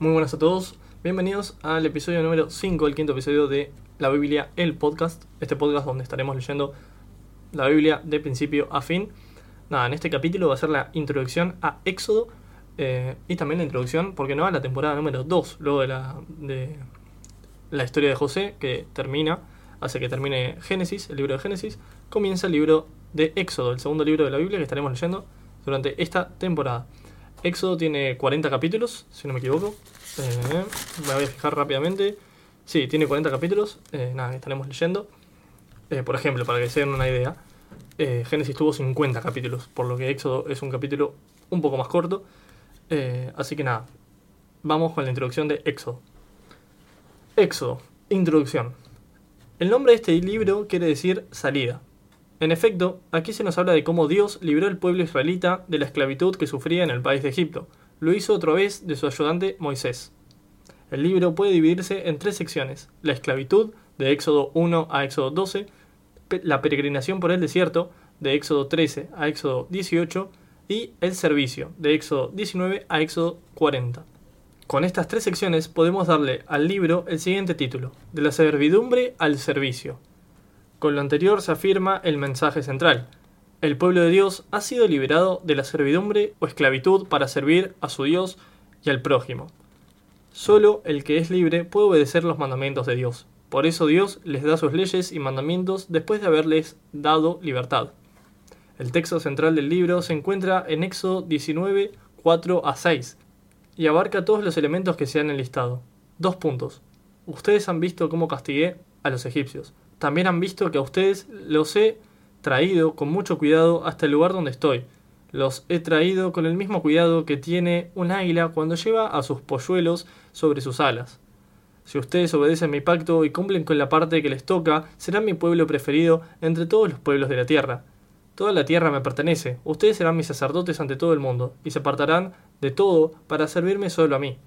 Muy buenas a todos, bienvenidos al episodio número 5, el quinto episodio de La Biblia, el podcast. Este podcast donde estaremos leyendo la Biblia de principio a fin. Nada, en este capítulo va a ser la introducción a Éxodo eh, y también la introducción, porque no, a la temporada número 2, luego de la, de la historia de José, que termina, hace que termine Génesis, el libro de Génesis, comienza el libro de Éxodo, el segundo libro de la Biblia que estaremos leyendo durante esta temporada. Éxodo tiene 40 capítulos, si no me equivoco. Eh, me voy a fijar rápidamente. Sí, tiene 40 capítulos. Eh, nada, estaremos leyendo. Eh, por ejemplo, para que se den una idea, Génesis tuvo 50 capítulos, por lo que Éxodo es un capítulo un poco más corto. así que nada, vamos con la introducción de Éxodo. Éxodo, introducción. El nombre de este libro quiere decir salida. En efecto, aquí se nos habla de cómo Dios libró al pueblo israelita de la esclavitud que sufría en el país de Egipto. Lo hizo otra vez de su ayudante Moisés. El libro puede dividirse en tres secciones: la esclavitud, de Éxodo 1 a Éxodo 12, la peregrinación por el desierto, de Éxodo 13 a Éxodo 18, y el servicio, de Éxodo 19 a Éxodo 40. Con estas tres secciones podemos darle al libro el siguiente título, de la servidumbre al servicio, con lo anterior se afirma el mensaje central. El pueblo de Dios ha sido liberado de la servidumbre o esclavitud para servir a su Dios y al prójimo. Solo el que es libre puede obedecer los mandamientos de Dios. Por eso Dios les da sus leyes y mandamientos después de haberles dado libertad. El texto central del libro se encuentra en Éxodo 19, 4 a 6 y abarca todos los elementos que se han enlistado. Dos puntos. Ustedes han visto cómo castigué a los egipcios también han visto que a ustedes los he traído con mucho cuidado hasta el lugar donde estoy. Los he traído con el mismo cuidado que tiene un águila cuando lleva a sus polluelos sobre sus alas. Si ustedes obedecen mi pacto y cumplen con la parte que les toca, serán mi pueblo preferido entre todos los pueblos de la tierra. Toda la tierra me pertenece, ustedes serán mis sacerdotes ante todo el mundo, y se apartarán de todo para servirme solo a mí.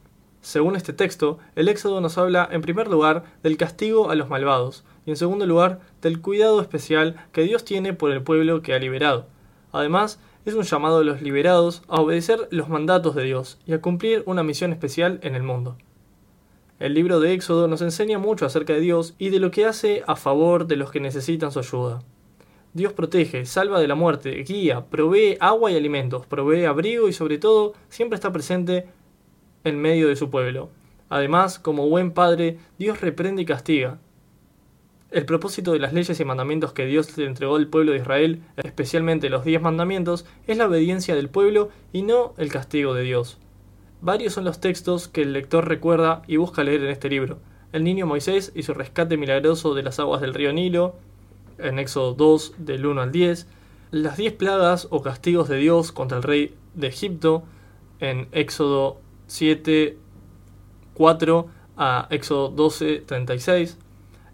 Según este texto, el Éxodo nos habla en primer lugar del castigo a los malvados, y en segundo lugar del cuidado especial que Dios tiene por el pueblo que ha liberado. Además, es un llamado a los liberados a obedecer los mandatos de Dios y a cumplir una misión especial en el mundo. El libro de Éxodo nos enseña mucho acerca de Dios y de lo que hace a favor de los que necesitan su ayuda. Dios protege, salva de la muerte, guía, provee agua y alimentos, provee abrigo y sobre todo siempre está presente en medio de su pueblo. Además, como buen padre, Dios reprende y castiga, el propósito de las leyes y mandamientos que Dios le entregó al pueblo de Israel, especialmente los diez mandamientos, es la obediencia del pueblo y no el castigo de Dios. Varios son los textos que el lector recuerda y busca leer en este libro. El niño Moisés y su rescate milagroso de las aguas del río Nilo, en Éxodo 2 del 1 al 10, las diez plagas o castigos de Dios contra el rey de Egipto, en Éxodo 7, 4 a Éxodo 12, 36,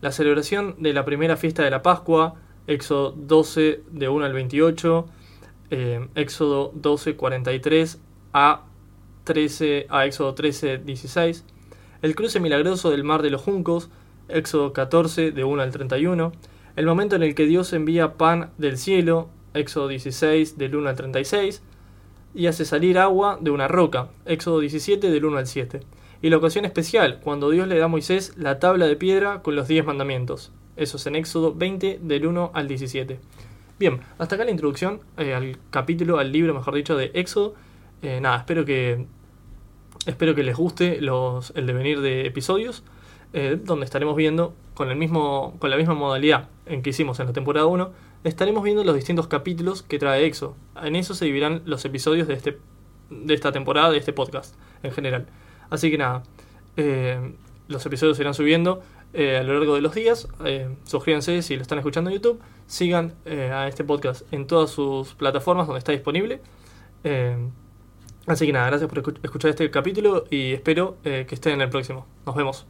la celebración de la primera fiesta de la Pascua, Éxodo 12 de 1 al 28, eh, Éxodo 12, 43 a, 13, a Éxodo 13, 16, el cruce milagroso del mar de los juncos, Éxodo 14 de 1 al 31, el momento en el que Dios envía pan del cielo, Éxodo 16 del 1 al 36, y hace salir agua de una roca, Éxodo 17 del 1 al 7 y la ocasión especial, cuando Dios le da a Moisés la tabla de piedra con los diez mandamientos. Eso es en Éxodo 20, del 1 al 17. Bien, hasta acá la introducción eh, al capítulo, al libro, mejor dicho, de Éxodo. Eh, nada, espero que, espero que les guste los, el devenir de episodios, eh, donde estaremos viendo con, el mismo, con la misma modalidad en que hicimos en la temporada 1, estaremos viendo los distintos capítulos que trae Éxodo. En eso se dividirán los episodios de, este, de esta temporada, de este podcast en general. Así que nada, eh, los episodios irán subiendo eh, a lo largo de los días. Eh, suscríbanse si lo están escuchando en YouTube. Sigan a este podcast en todas sus plataformas donde está disponible. así que nada, gracias por escuchar este capítulo y espero que estén en el próximo. Nos vemos.